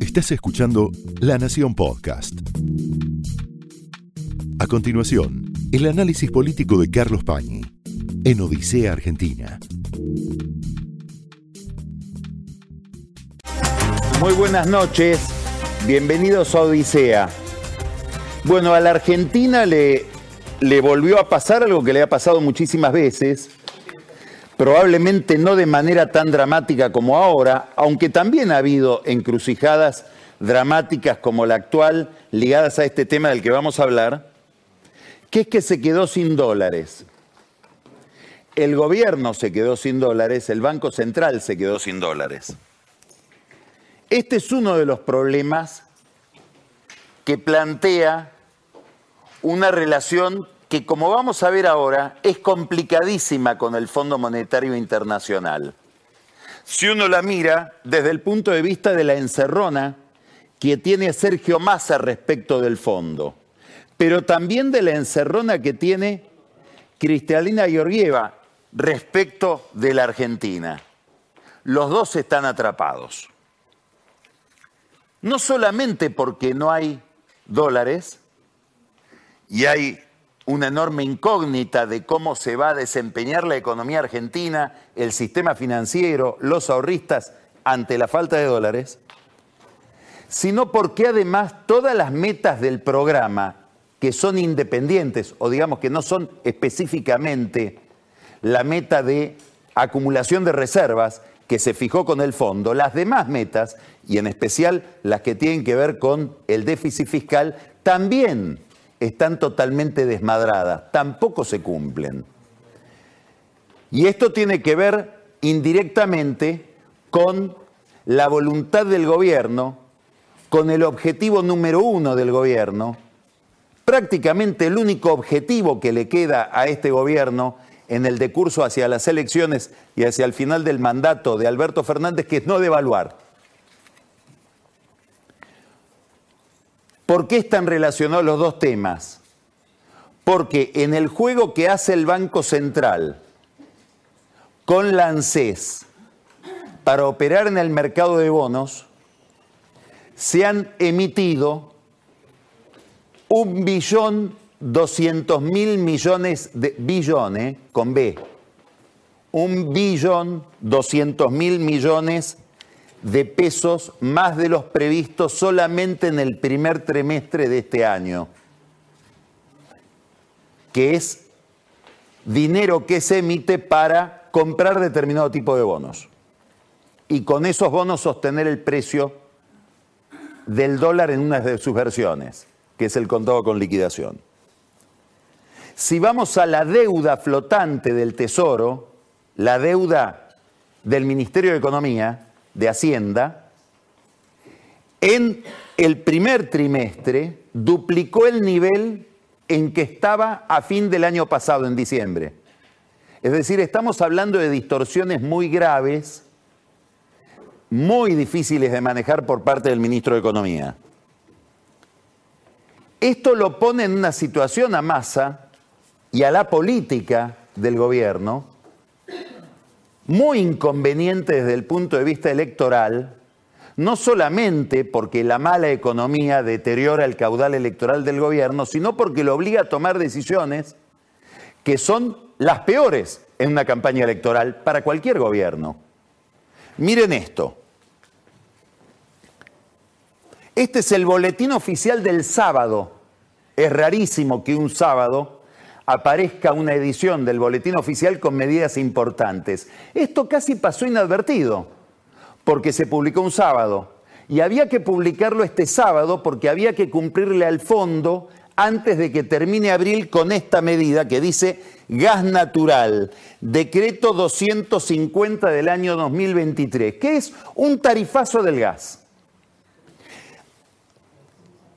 Estás escuchando La Nación Podcast. A continuación, el análisis político de Carlos Pañi en Odisea Argentina. Muy buenas noches, bienvenidos a Odisea. Bueno, a la Argentina le, le volvió a pasar algo que le ha pasado muchísimas veces, probablemente no de manera tan dramática como ahora, aunque también ha habido encrucijadas dramáticas como la actual ligadas a este tema del que vamos a hablar, que es que se quedó sin dólares. El gobierno se quedó sin dólares, el Banco Central se quedó sin dólares. Este es uno de los problemas que plantea una relación que, como vamos a ver ahora, es complicadísima con el Fondo Monetario Internacional. Si uno la mira desde el punto de vista de la encerrona que tiene Sergio Massa respecto del fondo, pero también de la encerrona que tiene Cristalina Georgieva respecto de la Argentina. Los dos están atrapados no solamente porque no hay dólares y hay una enorme incógnita de cómo se va a desempeñar la economía argentina, el sistema financiero, los ahorristas ante la falta de dólares, sino porque además todas las metas del programa que son independientes o digamos que no son específicamente la meta de acumulación de reservas, que se fijó con el fondo, las demás metas, y en especial las que tienen que ver con el déficit fiscal, también están totalmente desmadradas, tampoco se cumplen. Y esto tiene que ver indirectamente con la voluntad del gobierno, con el objetivo número uno del gobierno, prácticamente el único objetivo que le queda a este gobierno en el decurso hacia las elecciones y hacia el final del mandato de Alberto Fernández, que es no devaluar. ¿Por qué están relacionados los dos temas? Porque en el juego que hace el Banco Central con la ANSES para operar en el mercado de bonos, se han emitido un billón 200 mil millones de billones, con B, un billón 200 mil millones de pesos más de los previstos solamente en el primer trimestre de este año, que es dinero que se emite para comprar determinado tipo de bonos y con esos bonos sostener el precio del dólar en una de sus versiones, que es el contado con liquidación. Si vamos a la deuda flotante del Tesoro, la deuda del Ministerio de Economía, de Hacienda, en el primer trimestre duplicó el nivel en que estaba a fin del año pasado, en diciembre. Es decir, estamos hablando de distorsiones muy graves, muy difíciles de manejar por parte del ministro de Economía. Esto lo pone en una situación a masa y a la política del gobierno, muy inconveniente desde el punto de vista electoral, no solamente porque la mala economía deteriora el caudal electoral del gobierno, sino porque lo obliga a tomar decisiones que son las peores en una campaña electoral para cualquier gobierno. Miren esto. Este es el boletín oficial del sábado. Es rarísimo que un sábado aparezca una edición del boletín oficial con medidas importantes. Esto casi pasó inadvertido, porque se publicó un sábado. Y había que publicarlo este sábado porque había que cumplirle al fondo antes de que termine abril con esta medida que dice gas natural, decreto 250 del año 2023, que es un tarifazo del gas.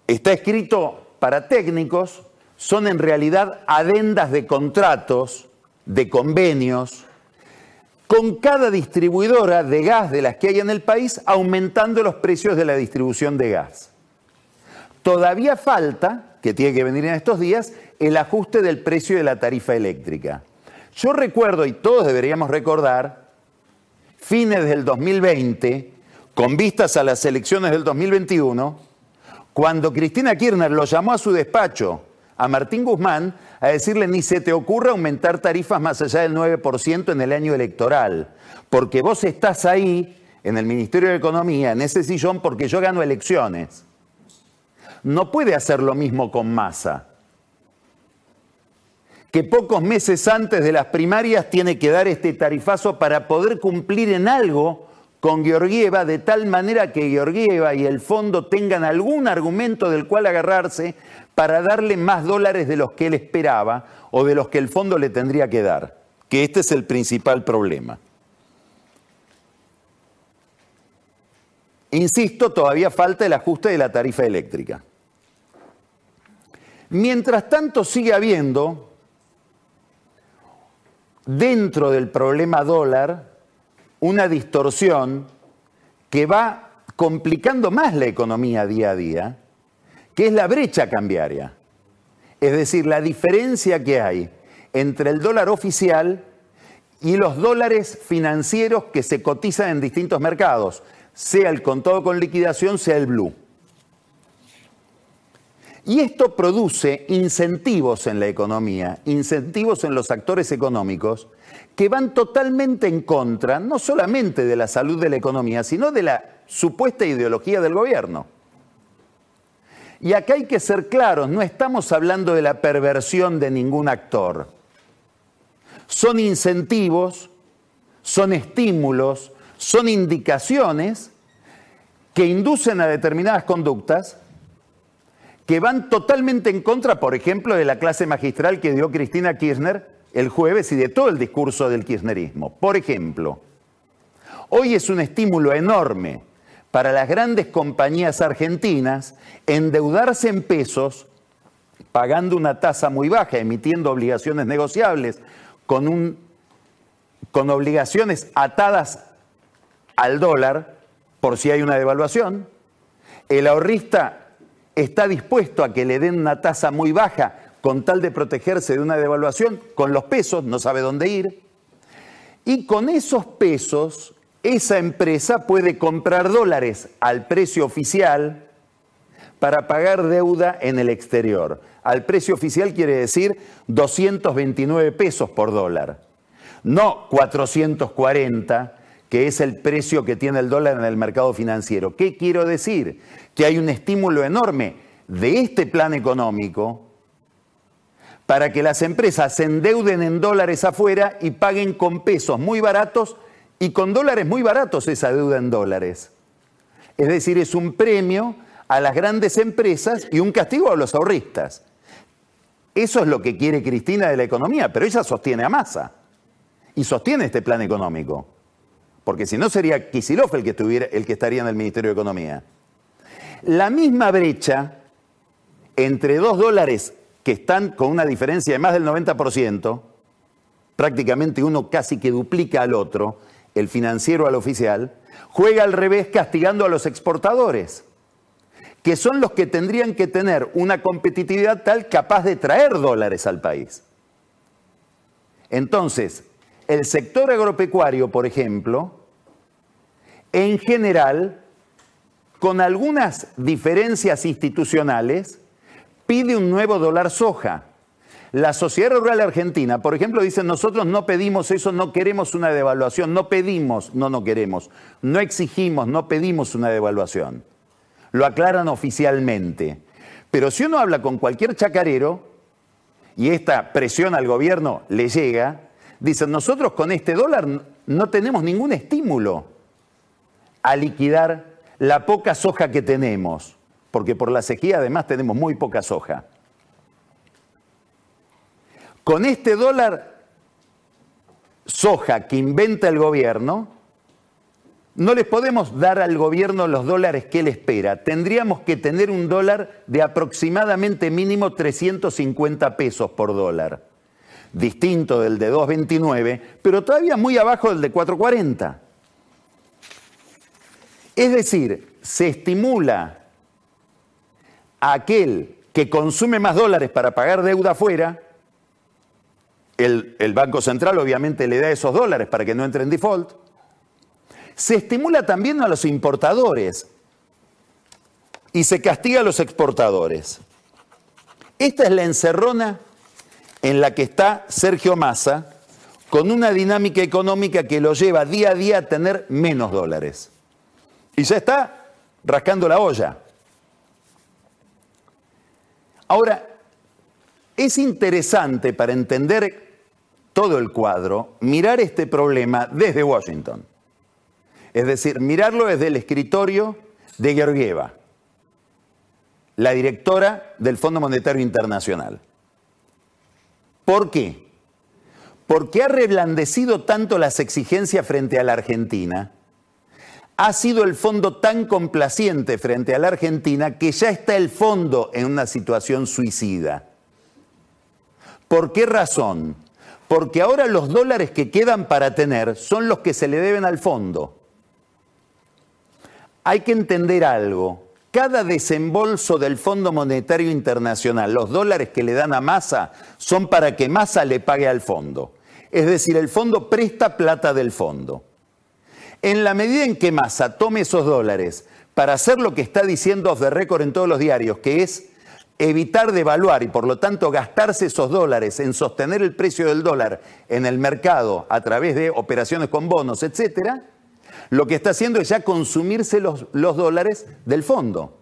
Está escrito para técnicos, son en realidad adendas de contratos, de convenios, con cada distribuidora de gas de las que hay en el país, aumentando los precios de la distribución de gas. Todavía falta, que tiene que venir en estos días, el ajuste del precio de la tarifa eléctrica. Yo recuerdo, y todos deberíamos recordar, fines del 2020, con vistas a las elecciones del 2021, cuando Cristina Kirchner lo llamó a su despacho a Martín Guzmán a decirle ni se te ocurra aumentar tarifas más allá del 9% en el año electoral, porque vos estás ahí en el Ministerio de Economía, en ese sillón, porque yo gano elecciones. No puede hacer lo mismo con Massa, que pocos meses antes de las primarias tiene que dar este tarifazo para poder cumplir en algo con Georgieva, de tal manera que Georgieva y el fondo tengan algún argumento del cual agarrarse para darle más dólares de los que él esperaba o de los que el fondo le tendría que dar, que este es el principal problema. Insisto, todavía falta el ajuste de la tarifa eléctrica. Mientras tanto sigue habiendo, dentro del problema dólar, una distorsión que va complicando más la economía día a día, que es la brecha cambiaria. Es decir, la diferencia que hay entre el dólar oficial y los dólares financieros que se cotizan en distintos mercados, sea el contado con liquidación, sea el blue. Y esto produce incentivos en la economía, incentivos en los actores económicos, que van totalmente en contra, no solamente de la salud de la economía, sino de la supuesta ideología del gobierno. Y acá hay que ser claros, no estamos hablando de la perversión de ningún actor. Son incentivos, son estímulos, son indicaciones que inducen a determinadas conductas que van totalmente en contra, por ejemplo, de la clase magistral que dio Cristina Kirchner el jueves y de todo el discurso del kirchnerismo. Por ejemplo, hoy es un estímulo enorme para las grandes compañías argentinas endeudarse en pesos, pagando una tasa muy baja, emitiendo obligaciones negociables, con, con obligaciones atadas al dólar por si hay una devaluación. El ahorrista está dispuesto a que le den una tasa muy baja con tal de protegerse de una devaluación, con los pesos, no sabe dónde ir. Y con esos pesos, esa empresa puede comprar dólares al precio oficial para pagar deuda en el exterior. Al precio oficial quiere decir 229 pesos por dólar, no 440 que es el precio que tiene el dólar en el mercado financiero. ¿Qué quiero decir? Que hay un estímulo enorme de este plan económico para que las empresas se endeuden en dólares afuera y paguen con pesos muy baratos y con dólares muy baratos esa deuda en dólares. Es decir, es un premio a las grandes empresas y un castigo a los ahorristas. Eso es lo que quiere Cristina de la economía, pero ella sostiene a masa y sostiene este plan económico porque si no sería Kisilov el que, el que estaría en el Ministerio de Economía. La misma brecha entre dos dólares que están con una diferencia de más del 90%, prácticamente uno casi que duplica al otro, el financiero al oficial, juega al revés castigando a los exportadores, que son los que tendrían que tener una competitividad tal capaz de traer dólares al país. Entonces, el sector agropecuario, por ejemplo, en general, con algunas diferencias institucionales, pide un nuevo dólar soja. La Sociedad Rural Argentina, por ejemplo, dice, nosotros no pedimos eso, no queremos una devaluación, no pedimos, no, no queremos, no exigimos, no pedimos una devaluación. Lo aclaran oficialmente. Pero si uno habla con cualquier chacarero y esta presión al gobierno le llega, Dicen, nosotros con este dólar no tenemos ningún estímulo a liquidar la poca soja que tenemos, porque por la sequía además tenemos muy poca soja. Con este dólar soja que inventa el gobierno, no les podemos dar al gobierno los dólares que él espera. Tendríamos que tener un dólar de aproximadamente mínimo 350 pesos por dólar distinto del de 2.29, pero todavía muy abajo del de 4.40. Es decir, se estimula a aquel que consume más dólares para pagar deuda afuera, el, el, Banco Central obviamente le da esos dólares para que no entre en default, Se estimula también a los importadores y se castiga a los exportadores. Esta es la encerrona en la que está Sergio Massa con una dinámica económica que lo lleva día a día a tener menos dólares. Y ya está rascando la olla. Ahora, es interesante para entender todo el cuadro mirar este problema desde Washington. Es decir, mirarlo desde el escritorio de Georgieva, la directora del Fondo Monetario Internacional. ¿Por qué? Porque ha reblandecido tanto las exigencias frente a la Argentina, ha sido el fondo tan complaciente frente a la Argentina que ya está el fondo en una situación suicida. ¿Por qué razón? Porque ahora los dólares que quedan para tener son los que se le deben al fondo. Hay que entender algo. Cada desembolso del Fondo Monetario Internacional, los dólares que le dan a Massa, son para que Massa le pague al fondo. Es decir, el fondo presta plata del fondo. En la medida en que Massa tome esos dólares para hacer lo que está diciendo off the record en todos los diarios, que es evitar devaluar y por lo tanto gastarse esos dólares en sostener el precio del dólar en el mercado a través de operaciones con bonos, etcétera, lo que está haciendo es ya consumirse los, dólares del fondo.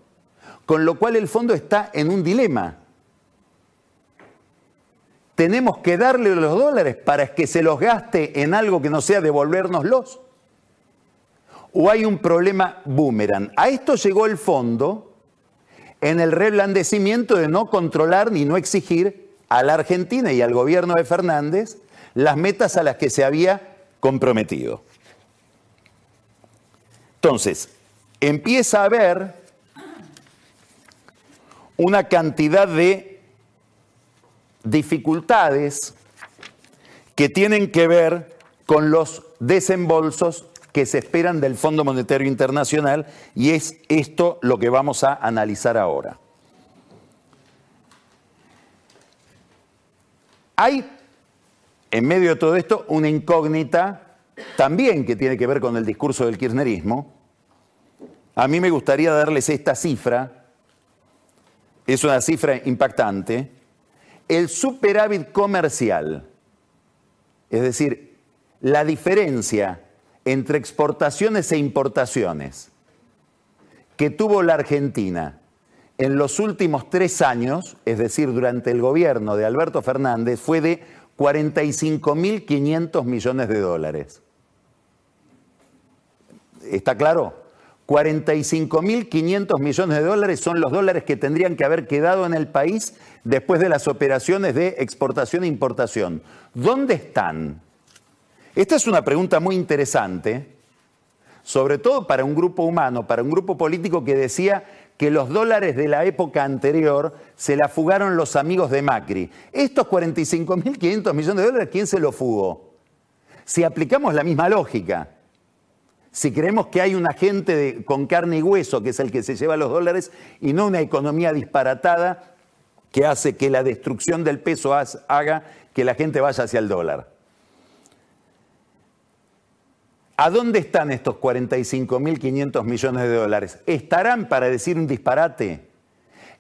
Con lo cual el fondo está en un dilema. Tenemos que darle los dólares para que se los gaste en algo que no sea devolvernoslos. O hay un problema boomerang. A esto llegó el fondo en el reblandecimiento de no controlar ni no exigir a la Argentina y al gobierno de Fernández las metas a las que se había comprometido. Entonces, empieza a haber una cantidad de dificultades que tienen que ver con los desembolsos que se esperan del Fondo Monetario Internacional y es esto lo que vamos a analizar ahora. Hay, en medio de todo esto, una incógnita también que tiene que ver con el discurso del kirchnerismo. A mí me gustaría darles esta cifra, es una cifra impactante, el superávit comercial, es decir, la diferencia entre exportaciones e importaciones que tuvo la Argentina en los últimos tres años, es decir, durante el gobierno de Alberto Fernández, fue de 45.500 millones de dólares. ¿Está claro? 45.500 millones de dólares son los dólares que tendrían que haber quedado en el país después de las operaciones de exportación e importación. ¿Dónde están? Esta es una pregunta muy interesante, sobre todo para un grupo humano, para un grupo político que decía que los dólares de la época anterior se la fugaron los amigos de Macri. Estos 45.500 millones de dólares, ¿quién se los fugó? Si aplicamos la misma lógica, si creemos que hay un agente con carne y hueso que es el que se lleva los dólares y no una economía disparatada que hace que la destrucción del peso haga que la gente vaya hacia el dólar. ¿A dónde están estos 45.500 millones de dólares? ¿Estarán, para decir un disparate,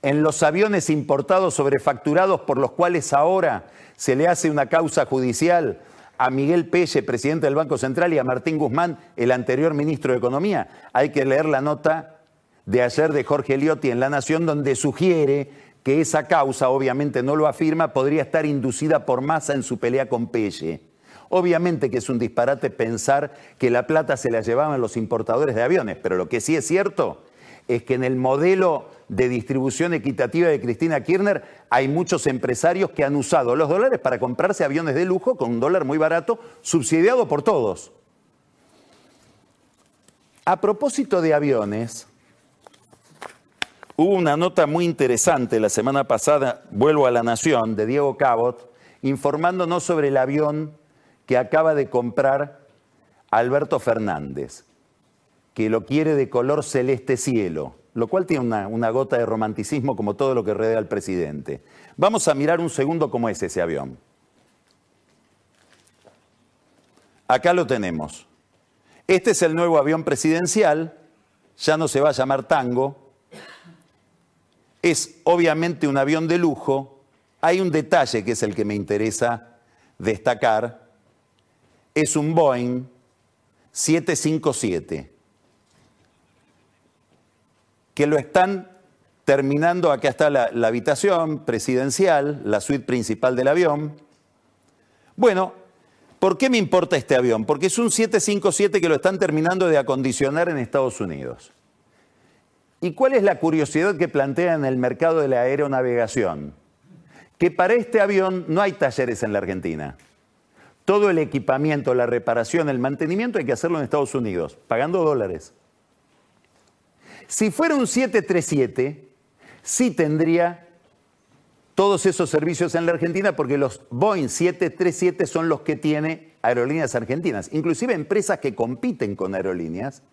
en los aviones importados sobrefacturados por los cuales ahora se le hace una causa judicial a Miguel Pelle, presidente del Banco Central, y a Martín Guzmán, el anterior ministro de Economía? Hay que leer la nota de ayer de Jorge Liotti en La Nación, donde sugiere que esa causa, obviamente no lo afirma, podría estar inducida por masa en su pelea con Pelle. Obviamente que es un disparate pensar que la plata se la llevaban los importadores de aviones, pero lo que sí es cierto es que en el modelo de distribución equitativa de Cristina Kirchner hay muchos empresarios que han usado los dólares para comprarse aviones de lujo con un dólar muy barato, subsidiado por todos. A propósito de aviones, hubo una nota muy interesante la semana pasada, vuelvo a la Nación, de Diego Cabot, informándonos sobre el avión que acaba de comprar Alberto Fernández, que lo quiere de color celeste cielo, lo cual tiene una, una, gota de romanticismo como todo lo que rodea al presidente. Vamos a mirar un segundo cómo es ese avión. Acá lo tenemos. Este es el nuevo avión presidencial, ya no se va a llamar Tango, es obviamente un avión de lujo. Hay un detalle que es el que me interesa destacar. Es un Boeing 757, que lo están terminando, acá está la, la, habitación presidencial, la suite principal del avión. Bueno, ¿por qué me importa este avión? Porque es un 757 que lo están terminando de acondicionar en Estados Unidos. ¿Y cuál es la curiosidad que plantea en el mercado de la aeronavegación? Que para este avión no hay talleres en la Argentina. Todo el equipamiento, la reparación, el mantenimiento hay que hacerlo en Estados Unidos, pagando dólares. Si fuera un 737, sí tendría todos esos servicios en la Argentina porque los Boeing 737 son los que tiene aerolíneas argentinas, inclusive empresas que compiten con aerolíneas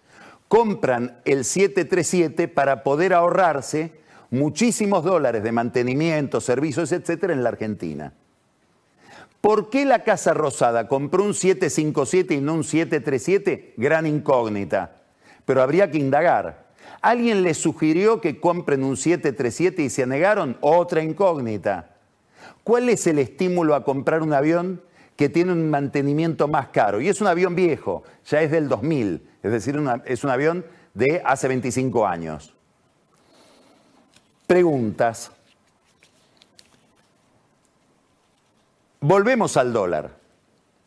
compran el 737 para poder ahorrarse muchísimos dólares de mantenimiento, servicios, etcétera, en la Argentina. ¿Por qué la Casa Rosada compró un 757 y no un 737? Gran incógnita. Pero habría que indagar. ¿Alguien les sugirió que compren un 737 y se negaron? Otra incógnita. ¿Cuál es el estímulo a comprar un avión que tiene un mantenimiento más caro? Y es un avión viejo, ya es del 2000. Es decir, es un avión de hace 25 años. Preguntas. Volvemos al dólar.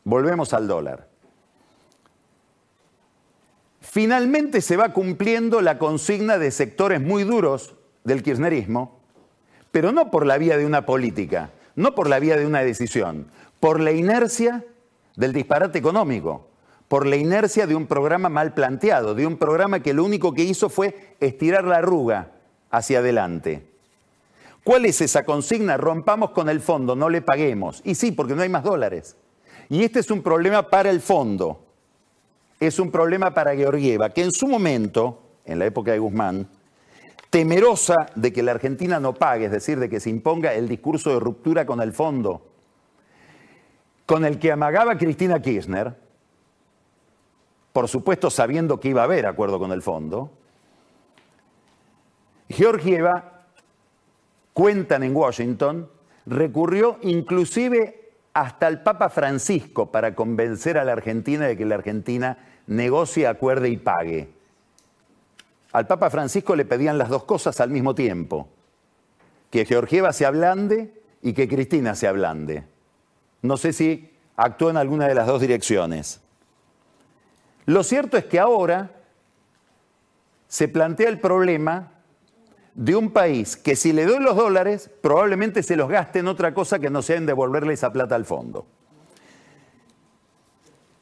Volvemos al dólar. Finalmente se va cumpliendo la consigna de sectores muy duros del kirchnerismo, pero no por la vía de una política, no por la vía de una decisión, por la inercia del disparate económico por la inercia de un programa mal planteado, de un programa que lo único que hizo fue estirar la arruga hacia adelante. ¿Cuál es esa consigna? Rompamos con el fondo, no le paguemos. Y sí, porque no hay más dólares. Y este es un problema para el fondo. Es un problema para Georgieva, que en su momento, en la época de Guzmán, temerosa de que la Argentina no pague, es decir, de que se imponga el discurso de ruptura con el fondo, con el que amagaba Cristina Kirchner, por supuesto sabiendo que iba a haber acuerdo con el fondo, Georgieva, cuentan en Washington, recurrió inclusive hasta el Papa Francisco para convencer a la Argentina de que la Argentina negocie, acuerde y pague. Al Papa Francisco le pedían las dos cosas al mismo tiempo, que Georgieva se ablande y que Cristina se ablande. No sé si actuó en alguna de las dos direcciones. Lo cierto es que ahora se plantea el problema de un país que si le doy los dólares, probablemente se los gaste en otra cosa que no sea en devolverle esa plata al fondo.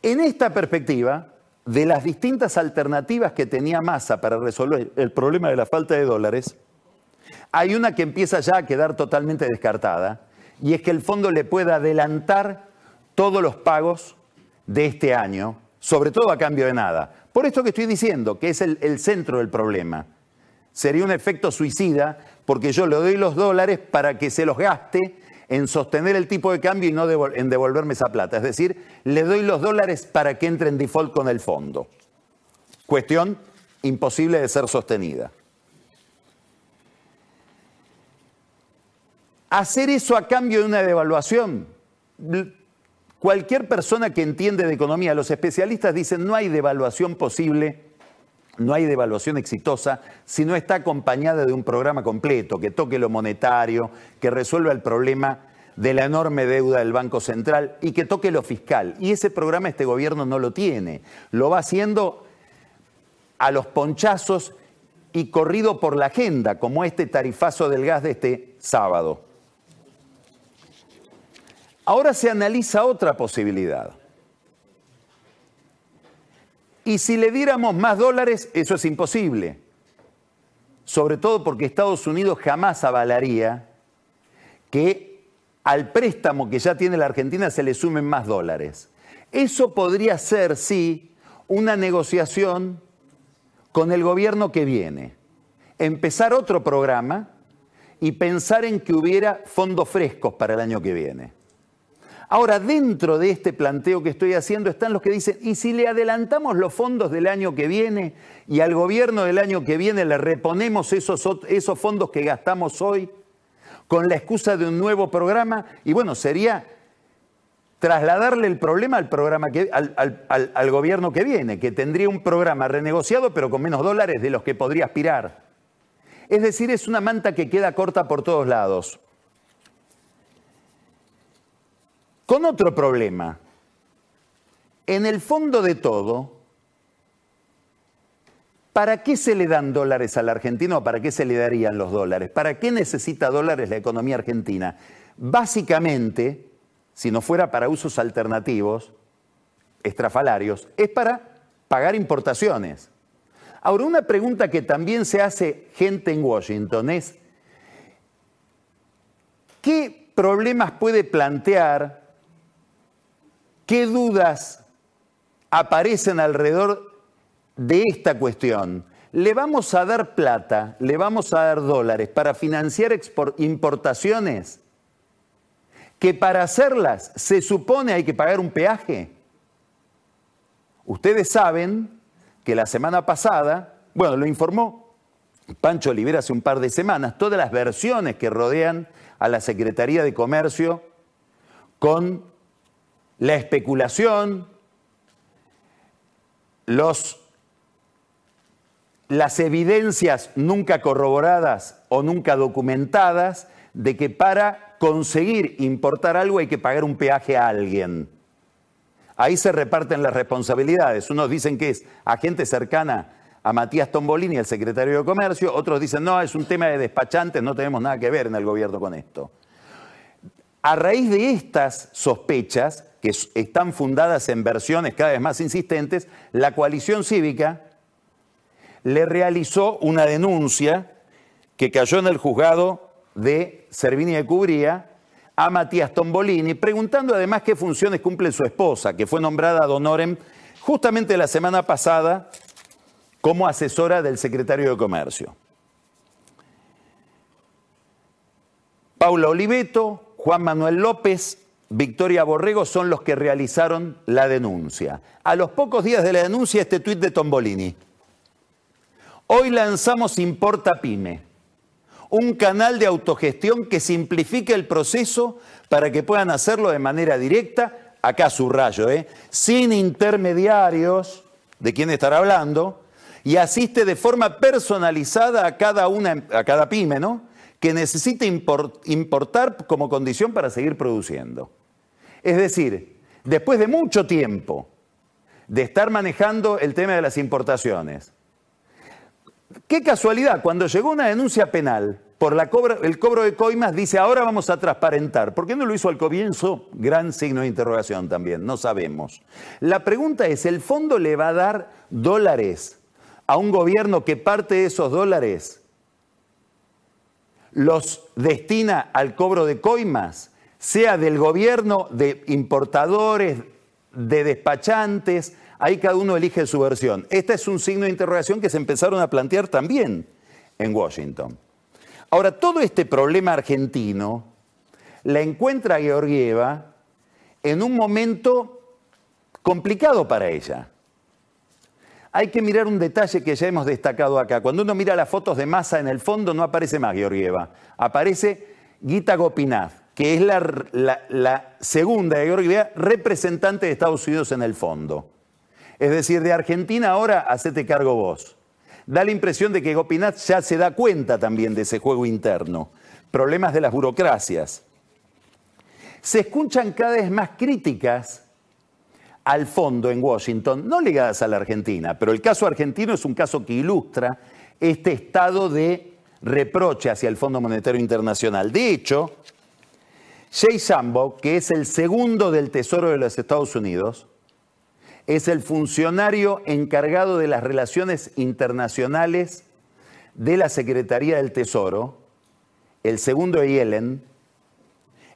En esta perspectiva, de las distintas alternativas que tenía Massa para resolver el problema de la falta de dólares, hay una que empieza ya a quedar totalmente descartada, y es que el fondo le pueda adelantar todos los pagos de este año sobre todo a cambio de nada. Por esto que estoy diciendo, que es el, centro del problema. Sería un efecto suicida porque yo le doy los dólares para que se los gaste en sostener el tipo de cambio y no en devolverme esa plata. Es decir, le doy los dólares para que entre en default con el fondo. Cuestión imposible de ser sostenida. Hacer eso a cambio de una devaluación Cualquier persona que entiende de economía, los especialistas dicen no hay devaluación posible, no hay devaluación exitosa si no está acompañada de un programa completo que toque lo monetario, que resuelva el problema de la enorme deuda del Banco Central y que toque lo fiscal. Y ese programa este gobierno no lo tiene. Lo va haciendo a los ponchazos y corrido por la agenda, como este tarifazo del gas de este sábado. Ahora se analiza otra posibilidad. Y si le diéramos más dólares, eso es imposible. Sobre todo porque Estados Unidos jamás avalaría que al préstamo que ya tiene la Argentina se le sumen más dólares. Eso podría ser, sí, una negociación con el gobierno que viene. Empezar otro programa y pensar en que hubiera fondos frescos para el año que viene. Ahora, dentro de este planteo que estoy haciendo están los que dicen, ¿y si le adelantamos los fondos del año que viene y al gobierno del año que viene le reponemos esos, esos fondos que gastamos hoy con la excusa de un nuevo programa? Y bueno, sería trasladarle el problema al, programa que, al, gobierno que viene, que tendría un programa renegociado pero con menos dólares de los que podría aspirar. Es decir, es una manta que queda corta por todos lados. Con otro problema. En el fondo de todo, ¿para qué se le dan dólares al argentino para qué se le darían los dólares? ¿Para qué necesita dólares la economía argentina? Básicamente, si no fuera para usos alternativos, estrafalarios, es para pagar importaciones. Ahora, una pregunta que también se hace gente en Washington es, ¿qué problemas puede plantear ¿Qué dudas aparecen alrededor de esta cuestión? ¿Le vamos a dar plata, le vamos a dar dólares para financiar importaciones que para hacerlas se supone hay que pagar un peaje? Ustedes saben que la semana pasada, bueno, lo informó Pancho Olivera hace un par de semanas, todas las versiones que rodean a la Secretaría de Comercio con la especulación, los, las evidencias nunca corroboradas o nunca documentadas de que para conseguir importar algo hay que pagar un peaje a alguien. Ahí se reparten las responsabilidades. Unos dicen que es agente cercana a Matías Tombolini, el secretario de Comercio, otros dicen, no, es un tema de despachantes, no tenemos nada que ver en el gobierno con esto. A raíz de estas sospechas, que están fundadas en versiones cada vez más insistentes, la coalición cívica le realizó una denuncia que cayó en el juzgado de Servini de Cubría a Matías Tombolini, preguntando además qué funciones cumple su esposa, que fue nombrada ad honorem justamente la semana pasada como asesora del secretario de Comercio. Paula Oliveto, Juan Manuel López, Victoria Borrego son los que realizaron la denuncia. A los pocos días de la denuncia, este tuit de Tombolini. Hoy lanzamos Importa Pyme, un canal de autogestión que simplifique el proceso para que puedan hacerlo de manera directa, acá subrayo, ¿eh? sin intermediarios, de quién estará hablando, y asiste de forma personalizada a cada, una, a cada pyme, ¿no? que necesite importar como condición para seguir produciendo. Es decir, después de mucho tiempo de estar manejando el tema de las importaciones, qué casualidad, cuando llegó una denuncia penal por el cobro de coimas, dice ahora vamos a transparentar. ¿Por qué no lo hizo al comienzo? Gran signo de interrogación también, no sabemos. La pregunta es, ¿el fondo le va a dar dólares a un gobierno que parte de esos dólares los destina al cobro de coimas? Sea del gobierno, de importadores, de despachantes, ahí cada uno elige su versión. Este es un signo de interrogación que se empezaron a plantear también en Washington. Ahora, todo este problema argentino la encuentra Georgieva en un momento complicado para ella. Hay que mirar un detalle que ya hemos destacado acá. Cuando uno mira las fotos de masa en el fondo no aparece más Georgieva, aparece Gita Gopinath que es la, segunda de representante de Estados Unidos en el fondo. Es decir, de Argentina ahora hacete cargo vos. Da la impresión de que Gopinath ya se da cuenta también de ese juego interno. Problemas de las burocracias. Se escuchan cada vez más críticas al fondo en Washington, no ligadas a la Argentina, pero el caso argentino es un caso que ilustra este estado de reproche hacia el Fondo Monetario Internacional. De hecho, Jay Sambo, que es el segundo del Tesoro de los Estados Unidos, es el funcionario encargado de las relaciones internacionales de la Secretaría del Tesoro, el segundo de Yellen,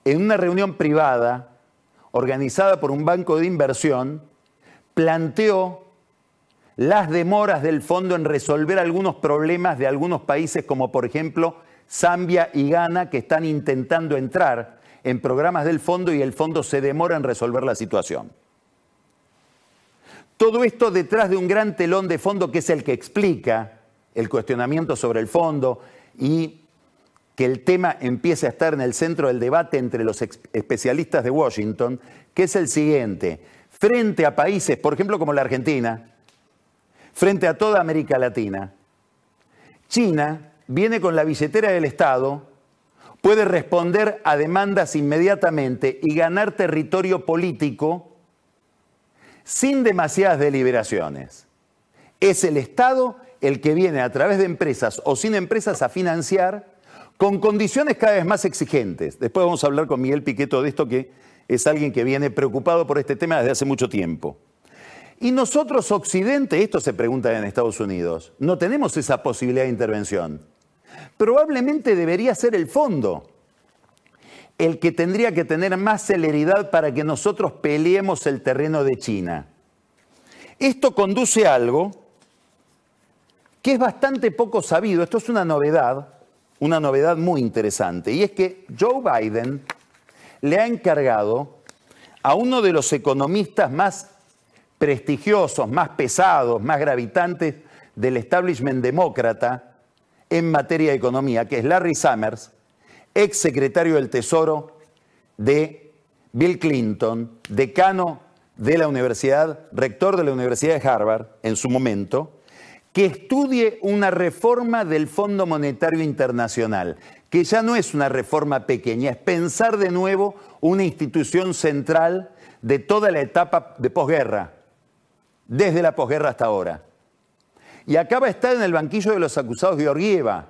en una reunión privada organizada por un banco de inversión, planteó las demoras del fondo en resolver algunos problemas de algunos países como por ejemplo Zambia y Ghana que están intentando entrar en programas del fondo y el fondo se demora en resolver la situación. Todo esto detrás de un gran telón de fondo que es el que explica el cuestionamiento sobre el fondo y que el tema empiece a estar en el centro del debate entre los especialistas de Washington, que es el siguiente. Frente a países, por ejemplo, como la Argentina, frente a toda América Latina, China viene con la billetera del Estado, puede responder a demandas inmediatamente y ganar territorio político sin demasiadas deliberaciones. Es el Estado el que viene a través de empresas o sin empresas a financiar con condiciones cada vez más exigentes. Después vamos a hablar con Miguel Piqueto de esto, que es alguien que viene preocupado por este tema desde hace mucho tiempo. Y nosotros, Occidente, esto se pregunta en Estados Unidos, no tenemos esa posibilidad de intervención. Probablemente debería ser el fondo el que tendría que tener más celeridad para que nosotros peleemos el terreno de China. Esto conduce a algo que es bastante poco sabido, esto es una novedad, una novedad muy interesante, y es que Joe Biden le ha encargado a uno de los economistas más prestigiosos, más pesados, más gravitantes del establishment demócrata en materia de economía, que es Larry Summers, ex secretario del Tesoro de Bill Clinton, decano de la universidad, rector de la Universidad de Harvard en su momento, que estudie una reforma del Fondo Monetario Internacional, que ya no es una reforma pequeña, es pensar de nuevo una institución central de toda la etapa de posguerra, desde la posguerra hasta ahora. Y acaba de estar en el banquillo de los acusados Georgieva,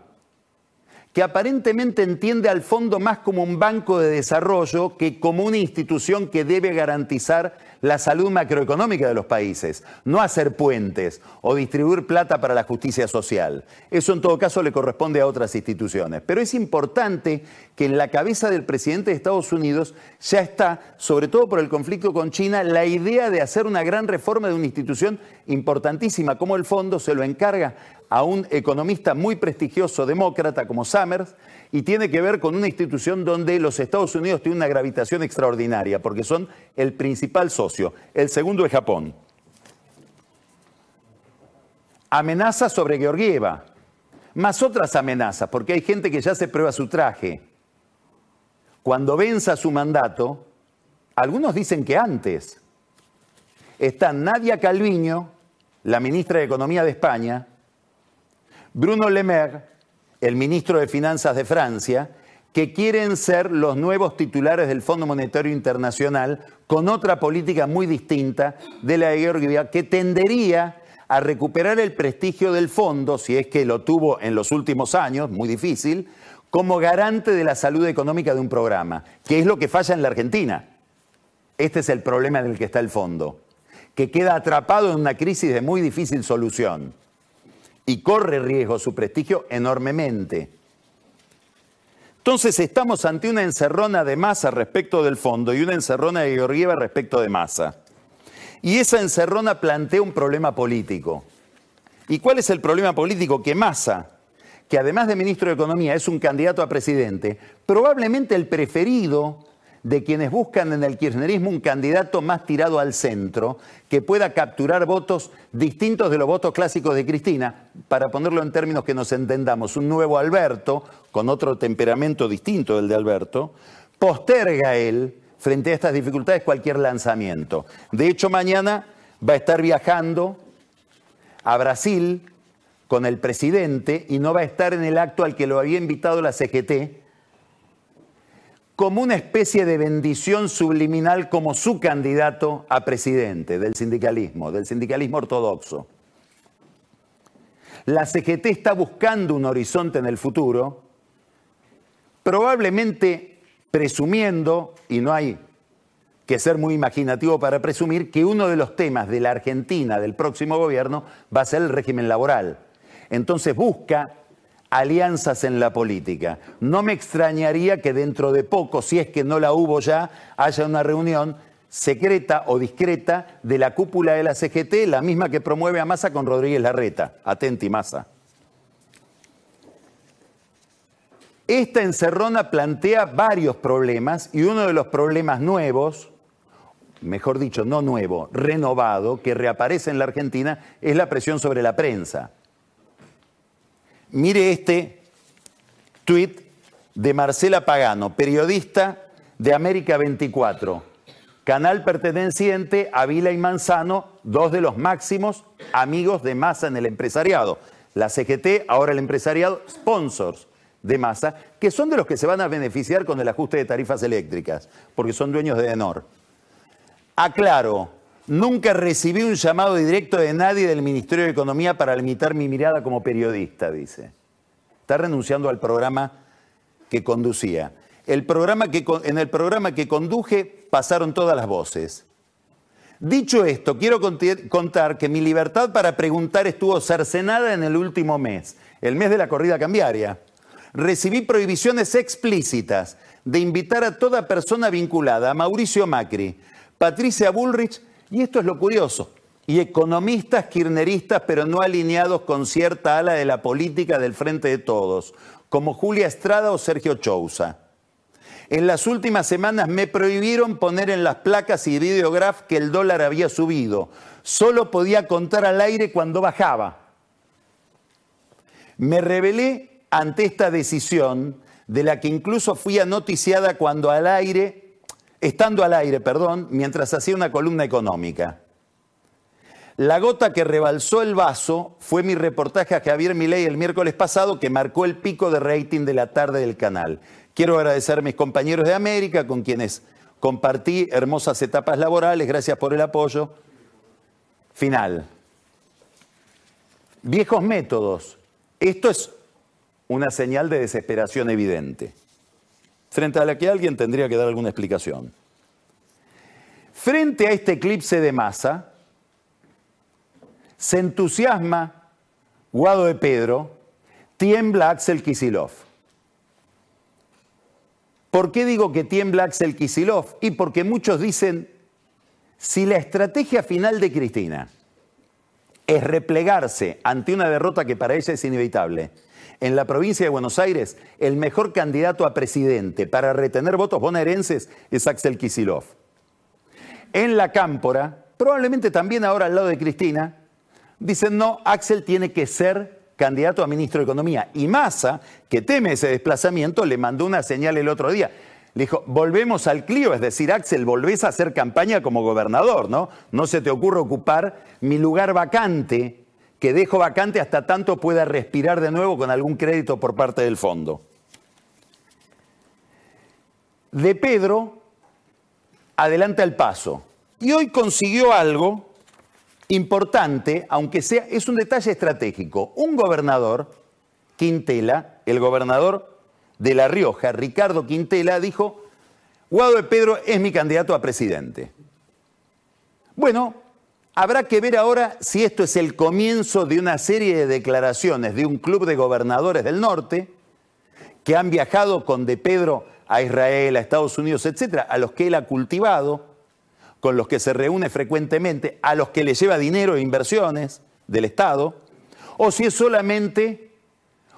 que aparentemente entiende al fondo más como un banco de desarrollo que como una institución que debe garantizar la salud macroeconómica de los países, no hacer puentes o distribuir plata para la justicia social. Eso en todo caso le corresponde a otras instituciones. Pero es importante que en la cabeza del presidente de Estados Unidos ya está, sobre todo por el conflicto con China, la idea de hacer una gran reforma de una institución importantísima como el fondo se lo encarga a un economista muy prestigioso demócrata como Summers y tiene que ver con una institución donde los Estados Unidos tienen una gravitación extraordinaria porque son el principal socio. El segundo es Japón. Amenaza sobre Georgieva, más otras amenazas, porque hay gente que ya se prueba su traje. Cuando venza su mandato, algunos dicen que antes, está Nadia Calviño, la ministra de Economía de España, Bruno Le Maire, el ministro de Finanzas de Francia, que quieren ser los nuevos titulares del Fondo Monetario Internacional con otra política muy distinta de la de Georgia, que tendería a recuperar el prestigio del fondo, si es que lo tuvo en los últimos años, muy difícil, como garante de la salud económica de un programa, que es lo que falla en la Argentina. Este es el problema en el que está el fondo, que queda atrapado en una crisis de muy difícil solución y corre riesgo su prestigio enormemente. Entonces estamos ante una encerrona de masa respecto del fondo y una encerrona de Georgieva respecto de masa. Y esa encerrona plantea un problema político. ¿Y cuál es el problema político? Que Massa, que además de ministro de Economía es un candidato a presidente, probablemente el preferido de quienes buscan en el kirchnerismo un candidato más tirado al centro, que pueda capturar votos distintos de los votos clásicos de Cristina, para ponerlo en términos que nos entendamos, un nuevo Alberto, con otro temperamento distinto del de Alberto, posterga él, frente a estas dificultades, cualquier lanzamiento. De hecho, mañana va a estar viajando a Brasil con el presidente y no va a estar en el acto al que lo había invitado la CGT, como una especie de bendición subliminal como su candidato a presidente del sindicalismo, del sindicalismo ortodoxo. La CGT está buscando un horizonte en el futuro, probablemente presumiendo, y no hay que ser muy imaginativo para presumir, que uno de los temas de la Argentina del próximo gobierno va a ser el régimen laboral. Entonces busca alianzas en la política. No me extrañaría que dentro de poco, si es que no la hubo ya, haya una reunión secreta o discreta de la cúpula de la CGT, la misma que promueve a Massa con Rodríguez Larreta. Atenti, Massa. Esta encerrona plantea varios problemas y uno de los problemas nuevos, mejor dicho, no nuevo, renovado, que reaparece en la Argentina, es la presión sobre la prensa. Mire este tuit de Marcela Pagano, periodista de América 24, canal perteneciente a Vila y Manzano, dos de los máximos amigos de Massa en el empresariado. La CGT, ahora el empresariado, sponsors de Massa, que son de los que se van a beneficiar con el ajuste de tarifas eléctricas, porque son dueños de Enor. Aclaro, nunca recibí un llamado directo de nadie del Ministerio de Economía para limitar mi mirada como periodista, dice. Está renunciando al programa que conducía. El programa que, en el programa que conduje pasaron todas las voces. Dicho esto, quiero contar que mi libertad para preguntar estuvo cercenada en el último mes, el mes de la corrida cambiaria recibí prohibiciones explícitas de invitar a toda persona vinculada a Mauricio Macri, Patricia Bullrich, y esto es lo curioso, y economistas kirneristas pero no alineados con cierta ala de la política del Frente de Todos, como Julia Estrada o Sergio Chousa. En las últimas semanas me prohibieron poner en las placas y videograf que el dólar había subido. Solo podía contar al aire cuando bajaba. Me revelé ante esta decisión, de la que incluso fui anoticiada cuando al aire, estando al aire, perdón, mientras hacía una columna económica. La gota que rebalsó el vaso fue mi reportaje a Javier Milei el miércoles pasado que marcó el pico de rating de la tarde del canal. Quiero agradecer a mis compañeros de América con quienes compartí hermosas etapas laborales. Gracias por el apoyo. Final. Viejos métodos. Esto es una señal de desesperación evidente, frente a la que alguien tendría que dar alguna explicación. Frente a este eclipse de masa, se entusiasma Guado de Pedro, tiembla Axel Kisilov. ¿Por qué digo que tiembla Axel Kisilov? Y porque muchos dicen, si la estrategia final de Cristina es replegarse ante una derrota que para ella es inevitable, en la provincia de Buenos Aires, el mejor candidato a presidente para retener votos bonaerenses es Axel Kisilov. En la Cámpora, probablemente también ahora al lado de Cristina, dicen no, Axel tiene que ser candidato a ministro de Economía. Y Massa, que teme ese desplazamiento, le mandó una señal el otro día. Le dijo, volvemos al Clio, es decir, Axel, volvés a hacer campaña como gobernador, ¿no? No se te ocurre ocupar mi lugar vacante que dejo vacante hasta tanto pueda respirar de nuevo con algún crédito por parte del fondo. De Pedro adelanta el paso y hoy consiguió algo importante, aunque sea, es un detalle estratégico. Un gobernador, Quintela, el gobernador de La Rioja, Ricardo Quintela, dijo, Guado de Pedro es mi candidato a presidente. Bueno, Habrá que ver ahora si esto es el comienzo de una serie de declaraciones de un club de gobernadores del norte que han viajado con De Pedro a Israel, a Estados Unidos, etcétera, a los que él ha cultivado, con los que se reúne frecuentemente, a los que le lleva dinero e inversiones del Estado, o si es solamente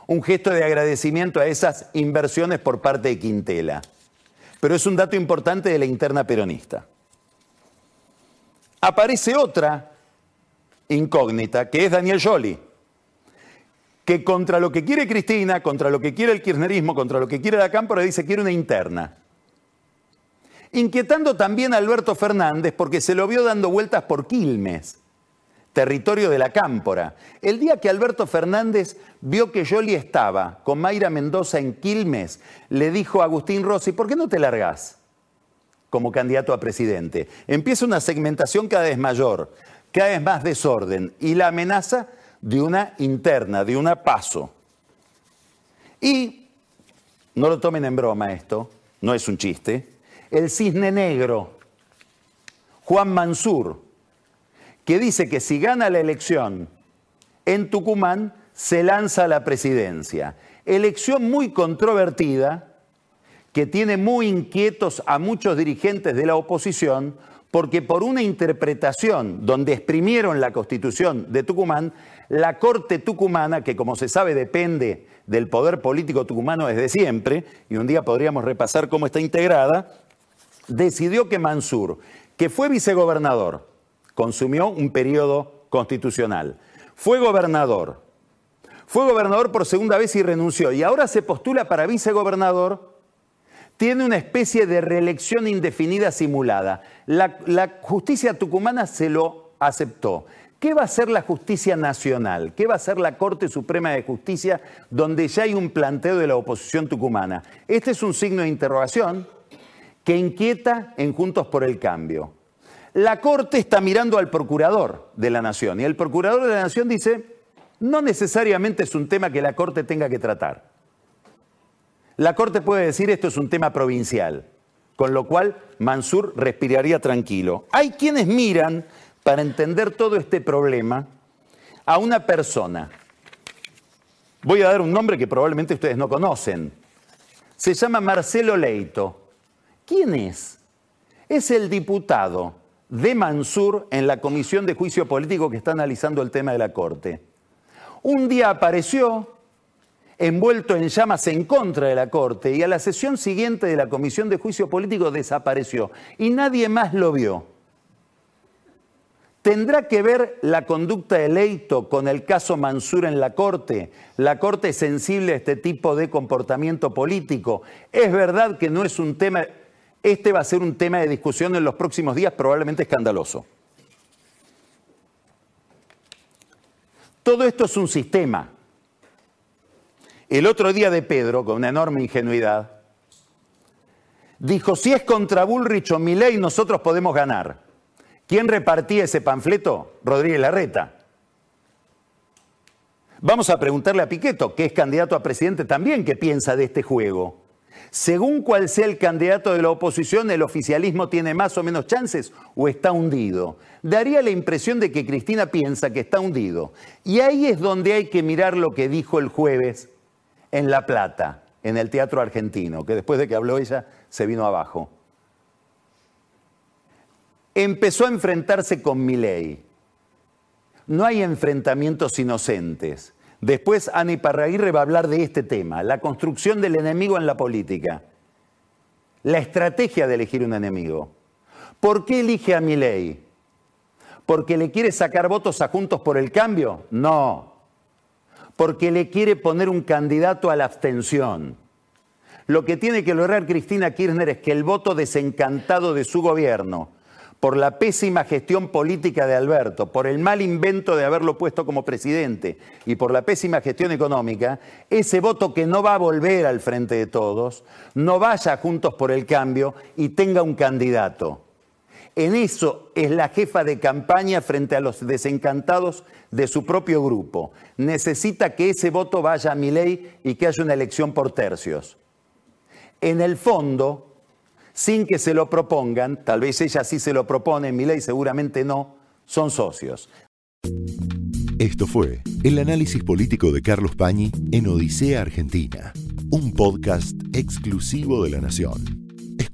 un gesto de agradecimiento a esas inversiones por parte de Quintela. Pero es un dato importante de la interna peronista aparece otra incógnita, que es Daniel Jolie, que contra lo que quiere Cristina, contra lo que quiere el kirchnerismo, contra lo que quiere la Cámpora, dice quiere una interna. Inquietando también a Alberto Fernández porque se lo vio dando vueltas por Quilmes, territorio de la Cámpora. El día que Alberto Fernández vio que Jolie estaba con Mayra Mendoza en Quilmes, le dijo a Agustín Rossi, ¿por qué no te largás? Como candidato a presidente. Empieza una segmentación cada vez mayor, cada vez más desorden y la amenaza de una interna, de una paso. Y, no lo tomen en broma esto, no es un chiste, el cisne negro, Juan Mansur, que dice que si gana la elección en Tucumán, se lanza a la presidencia. Elección muy controvertida, que tiene muy inquietos a muchos dirigentes de la oposición porque por una interpretación donde exprimieron la constitución de Tucumán, la Corte tucumana, que como se sabe depende del poder político tucumano desde siempre, y un día podríamos repasar cómo está integrada, decidió que Mansur, que fue vicegobernador, consumió un periodo constitucional, fue gobernador, fue gobernador por segunda vez y renunció, y ahora se postula para vicegobernador, tiene una especie de reelección indefinida simulada. La, justicia tucumana se lo aceptó. ¿Qué va a hacer la justicia nacional? ¿Qué va a hacer la Corte Suprema de Justicia donde ya hay un planteo de la oposición tucumana? Este es un signo de interrogación que inquieta en Juntos por el Cambio. La Corte está mirando al procurador de la Nación y el procurador de la Nación dice, no necesariamente es un tema que la Corte tenga que tratar. La Corte puede decir esto es un tema provincial, con lo cual Mansur respiraría tranquilo. Hay quienes miran para entender todo este problema a una persona. Voy a dar un nombre que probablemente ustedes no conocen. Se llama Marcelo Leito. ¿Quién es? Es el diputado de Mansur en la Comisión de Juicio Político que está analizando el tema de la Corte. Un día apareció envuelto en llamas en contra de la Corte y a la sesión siguiente de la Comisión de Juicio Político desapareció y nadie más lo vio. ¿Tendrá que ver la conducta de Leito con el caso Mansur en la Corte? ¿La Corte es sensible a este tipo de comportamiento político? Es verdad que no es un tema, este va a ser un tema de discusión en los próximos días, probablemente escandaloso. Todo esto es un sistema. El otro día de Pedro, con una enorme ingenuidad, dijo, si es contra Bullrich o Milei, nosotros podemos ganar. ¿Quién repartía ese panfleto? Rodríguez Larreta. Vamos a preguntarle a Piqueto, que es candidato a presidente también, qué piensa de este juego. Según cuál sea el candidato de la oposición, ¿el oficialismo tiene más o menos chances o está hundido? Daría la impresión de que Cristina piensa que está hundido. Y ahí es donde hay que mirar lo que dijo el jueves en La Plata, en el Teatro Argentino, que después de que habló ella se vino abajo empezó a enfrentarse con Milei. No hay enfrentamientos inocentes. Después Ana Iparraguirre va a hablar de este tema, la construcción del enemigo en la política, la estrategia de elegir un enemigo. ¿Por qué elige a Milei? ¿Porque le quiere sacar votos a Juntos por el Cambio? No. Porque le quiere poner un candidato a la abstención. Lo que tiene que lograr Cristina Kirchner es que el voto desencantado de su gobierno, por la pésima gestión política de Alberto, por el mal invento de haberlo puesto como presidente y por la pésima gestión económica, ese voto que no va a volver al frente de todos, no vaya juntos por el cambio y tenga un candidato. En eso es la jefa de campaña frente a los desencantados de su propio grupo. Necesita que ese voto vaya a mi ley y que haya una elección por tercios. En el fondo, sin que se lo propongan, tal vez ella sí se lo propone, mi ley seguramente no, son socios. Esto fue el análisis político de Carlos Pañi en Odisea Argentina, un podcast exclusivo de La Nación.